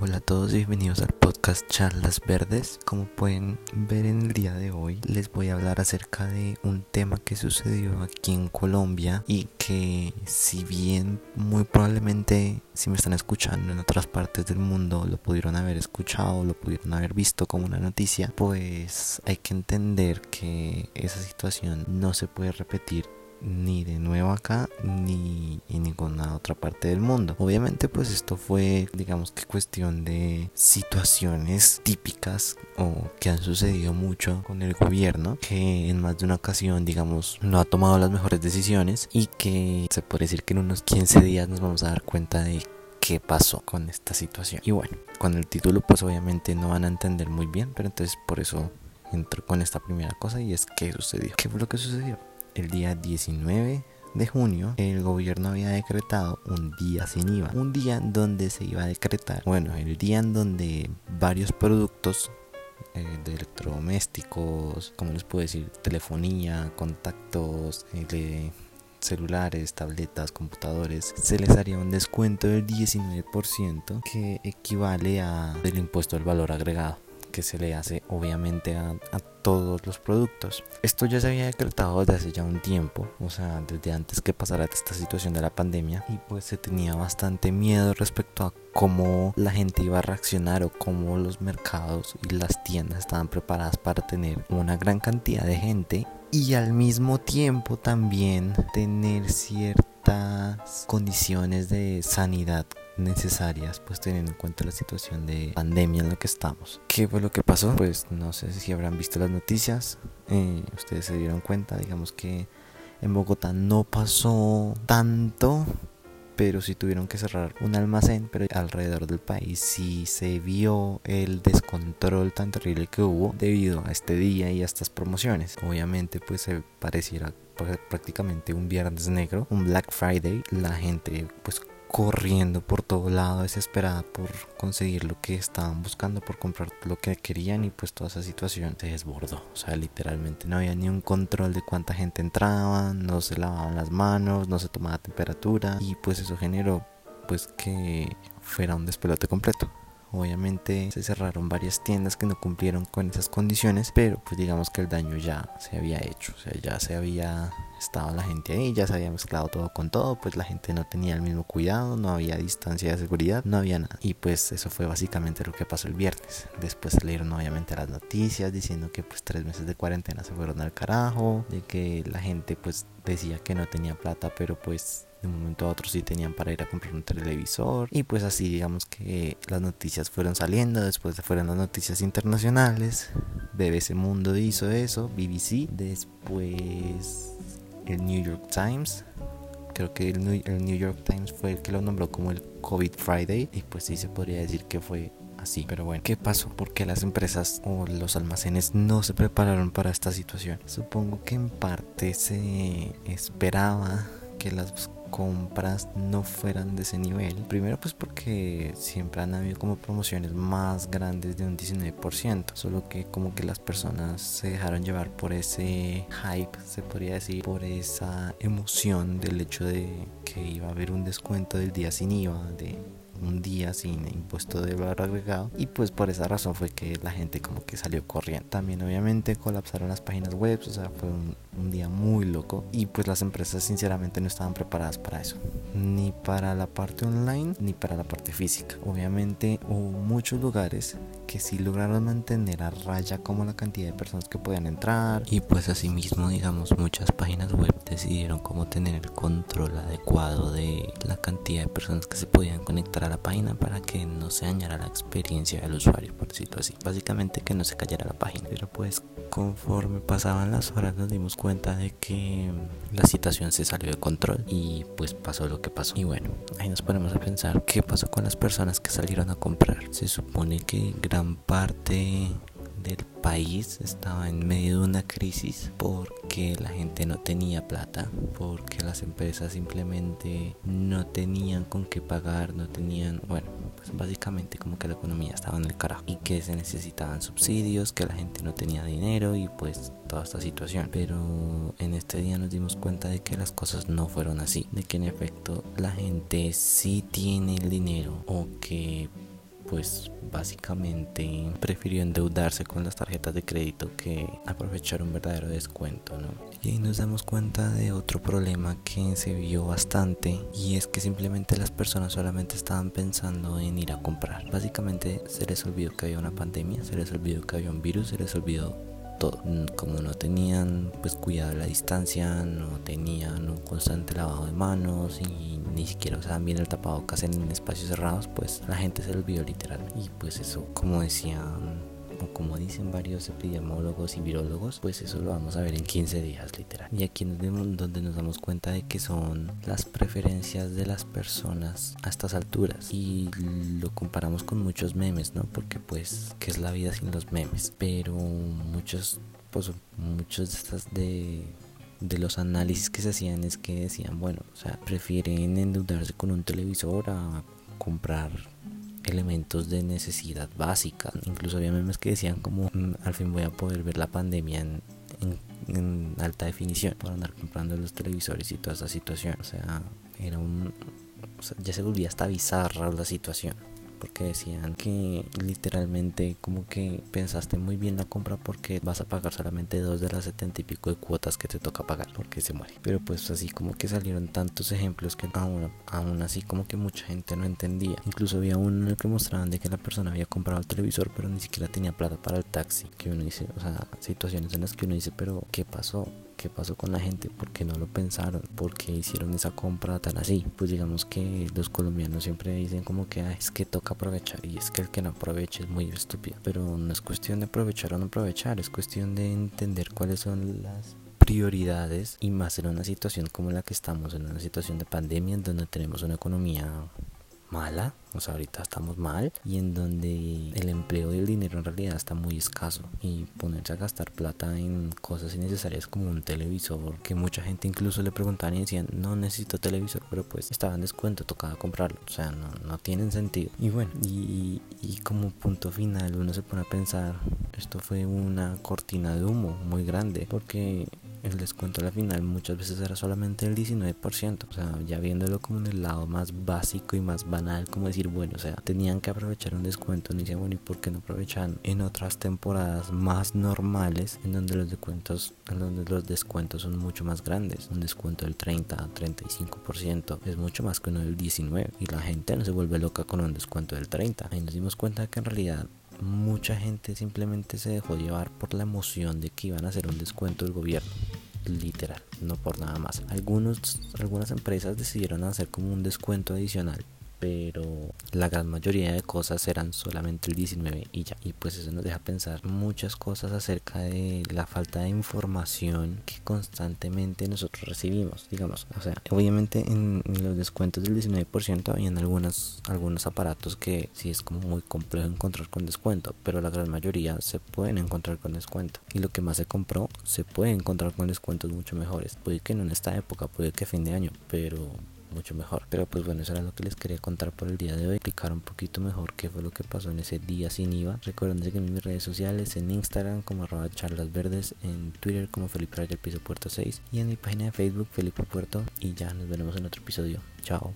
Hola a todos y bienvenidos al podcast Charlas Verdes. Como pueden ver en el día de hoy, les voy a hablar acerca de un tema que sucedió aquí en Colombia y que si bien muy probablemente si me están escuchando en otras partes del mundo lo pudieron haber escuchado, lo pudieron haber visto como una noticia, pues hay que entender que esa situación no se puede repetir ni de nuevo acá ni otra parte del mundo. Obviamente pues esto fue digamos que cuestión de situaciones típicas o que han sucedido mucho con el gobierno que en más de una ocasión digamos no ha tomado las mejores decisiones y que se puede decir que en unos 15 días nos vamos a dar cuenta de qué pasó con esta situación. Y bueno, con el título pues obviamente no van a entender muy bien, pero entonces por eso entro con esta primera cosa y es qué sucedió. ¿Qué fue lo que sucedió? el día 19 de junio, el gobierno había decretado un día sin IVA. Un día donde se iba a decretar, bueno, el día en donde varios productos eh, de electrodomésticos, como les puedo decir, telefonía, contactos, eh, celulares, tabletas, computadores, se les haría un descuento del 19% que equivale a el impuesto del valor agregado que se le hace obviamente a, todos los productos. Esto ya se había decretado desde hace ya un tiempo, o sea, desde antes que pasara esta situación de la pandemia y pues se tenía bastante miedo respecto a cómo la gente iba a reaccionar o cómo los mercados y las tiendas estaban preparadas para tener una gran cantidad de gente y al mismo tiempo también tener ciertas condiciones de sanidad necesarias pues teniendo en cuenta la situación de pandemia en la que estamos. ¿Qué fue lo que pasó? Pues no sé si habrán visto las noticias, eh, ustedes se dieron cuenta, digamos que en Bogotá no pasó tanto, pero sí tuvieron que cerrar un almacén, pero alrededor del país sí se vio el descontrol tan terrible que hubo debido a este día y a estas promociones. Obviamente pues se pareciera prácticamente un viernes negro, un Black Friday, la gente pues corriendo por todo lado desesperada por conseguir lo que estaban buscando por comprar lo que querían y pues toda esa situación se desbordó. O sea literalmente no había ni un control de cuánta gente entraba no se lavaban las manos no se tomaba temperatura y pues eso generó pues que fuera un despelote completo Obviamente se cerraron varias tiendas que no cumplieron con esas condiciones, pero pues digamos que el daño ya se había hecho, o sea, ya se había estaba la gente ahí, ya se había mezclado todo con todo, pues la gente no tenía el mismo cuidado, no había distancia de seguridad, no había nada. Y pues eso fue básicamente lo que pasó el viernes. Después salieron obviamente las noticias diciendo que pues tres meses de cuarentena se fueron al carajo, de que la gente pues decía que no tenía plata, pero pues de un momento a otro sí tenían para ir a comprar un televisor y pues así digamos que las noticias fueron saliendo después fueron las noticias internacionales BBC Mundo hizo eso BBC después el New York Times creo que el New, York Times fue el que lo nombró como el COVID Friday y pues sí se podría decir que fue así. Pero bueno, ¿qué pasó? ¿Por qué las empresas o los almacenes no se prepararon para esta situación? Supongo que en parte se esperaba que las compras no fueran de ese nivel. Primero pues porque siempre han habido como promociones más grandes de un 19%, solo que como que las personas se dejaron llevar por ese hype, se podría decir, por esa emoción del hecho de que iba a haber un descuento del día sin IVA, de un día sin impuesto de valor agregado y pues por esa razón fue que la gente como que salió corriendo. También obviamente colapsaron las páginas web, o sea, fue un, un día muy loco y pues las empresas sinceramente no estaban preparadas para eso, ni para la parte online ni para la parte física. Obviamente hubo muchos lugares que sí lograron mantener a raya como la cantidad de personas que podían entrar. Y pues asimismo digamos muchas páginas web decidieron cómo tener el control adecuado de la cantidad de personas que se podían conectar a la página para que no se dañara la experiencia del usuario por decirlo así. Básicamente que no se cayera la página. Pero pues conforme pasaban las horas nos dimos cuenta de que la situación se salió de control y pues pasó lo que pasó. Y bueno ahí nos ponemos a pensar qué pasó con las personas que salieron a comprar. Se supone que gran parte del país estaba en medio de una crisis porque la gente no tenía plata, porque las empresas simplemente no tenían con qué pagar, no tenían, bueno, pues básicamente como que la economía estaba en el carajo y que se necesitaban subsidios, que la gente no tenía dinero y pues toda esta situación. Pero en este día nos dimos cuenta de que las cosas no fueron así, de que en efecto la gente sí tiene el dinero o que pues básicamente prefirió endeudarse con las tarjetas de crédito que aprovechar un verdadero descuento, ¿no? Y ahí nos damos cuenta de otro problema que se vio bastante y es que simplemente las personas solamente estaban pensando en ir a comprar. Básicamente se les olvidó que había una pandemia, se les olvidó que había un virus, se les olvidó Mm, como no tenían pues cuidado la distancia, no tenían un constante lavado de manos y ni siquiera usaban bien el tapabocas en espacios cerrados, pues la gente se olvidó literal. Y pues eso, como decían como dicen varios epidemiólogos y virólogos, pues eso lo vamos a ver en 15 días literal. Y aquí nos vemos donde nos damos cuenta de que son las preferencias de las personas a estas alturas y lo comparamos con muchos memes, ¿no? Porque pues qué es la vida sin los memes, pero muchos pues muchos de estas de de los análisis que se hacían es que decían, bueno, o sea, prefieren endeudarse con un televisor a comprar elementos de necesidad básica. Incluso había memes que decían como mm, al fin voy a poder ver la pandemia en, alta definición por andar comprando los televisores y toda esa situación. O sea, era un... O sea, ya se volvía hasta bizarra la situación porque decían que literalmente como que pensaste muy bien la compra porque vas a pagar solamente dos de las setenta y pico de cuotas que te toca pagar porque se muere. Pero pues así como que salieron tantos ejemplos que aún, aún así como que mucha gente no entendía. Incluso había uno en el que mostraban de que la persona había comprado el televisor pero ni siquiera tenía plata para el taxi. Que uno dice, o sea, situaciones en las que uno dice, pero ¿qué pasó? Qué pasó con la gente, por qué no lo pensaron, por qué hicieron esa compra tan así. Pues digamos que los colombianos siempre dicen como que es que toca aprovechar y es que el que no aproveche es muy estúpido. Pero no es cuestión de aprovechar o no aprovechar, es cuestión de entender cuáles son las prioridades y más en una situación como la que estamos, en una situación de pandemia en donde tenemos una economía mala, o sea, ahorita estamos mal y en donde el empleo y el dinero en realidad está muy escaso y ponerse a gastar plata en cosas innecesarias como un televisor que mucha gente incluso le preguntaban y decían no necesito televisor pero pues estaba en descuento tocaba comprarlo o sea no, no tienen sentido. Y bueno y, y como punto final uno se pone a pensar esto fue una cortina de humo muy grande porque el descuento a la final muchas veces era solamente el 19%. O sea, ya viéndolo como en el lado más básico y más banal, como decir, bueno, o sea, tenían que aprovechar un descuento. Y decía, bueno, ¿y por qué no aprovechan en otras temporadas más normales en donde los descuentos, en donde los descuentos son mucho más grandes? Un descuento del 30 35% es mucho más que uno del 19 y la gente no se vuelve loca con un descuento del 30. Ahí nos dimos cuenta que en realidad mucha gente simplemente se dejó llevar por la emoción de que iban a hacer un descuento del gobierno. Literal, no por nada más. Algunos, algunas empresas decidieron hacer como un descuento adicional pero la gran mayoría de cosas eran solamente el 19 y ya. Y pues eso nos deja pensar muchas cosas acerca de la falta de información que constantemente nosotros recibimos, digamos. O sea, obviamente en, los descuentos del 19% habían algunos, algunos aparatos que sí es como muy complejo encontrar con descuento, pero la gran mayoría se pueden encontrar con descuento. Y lo que más se compró se puede encontrar con descuentos mucho mejores. Puede que no en esta época, puede que a fin de año, pero mucho mejor. Pero pues bueno, eso era lo que les quería contar por el día de hoy. Explicar un poquito mejor qué fue lo que pasó en ese día sin IVA. Recuerden seguirme en mis redes sociales, en Instagram como arroba charlas verdes, en Twitter como Felipe Raya Piso Puerto 6 y en mi página de Facebook Felipe Puerto. Y ya nos veremos en otro episodio. Chao.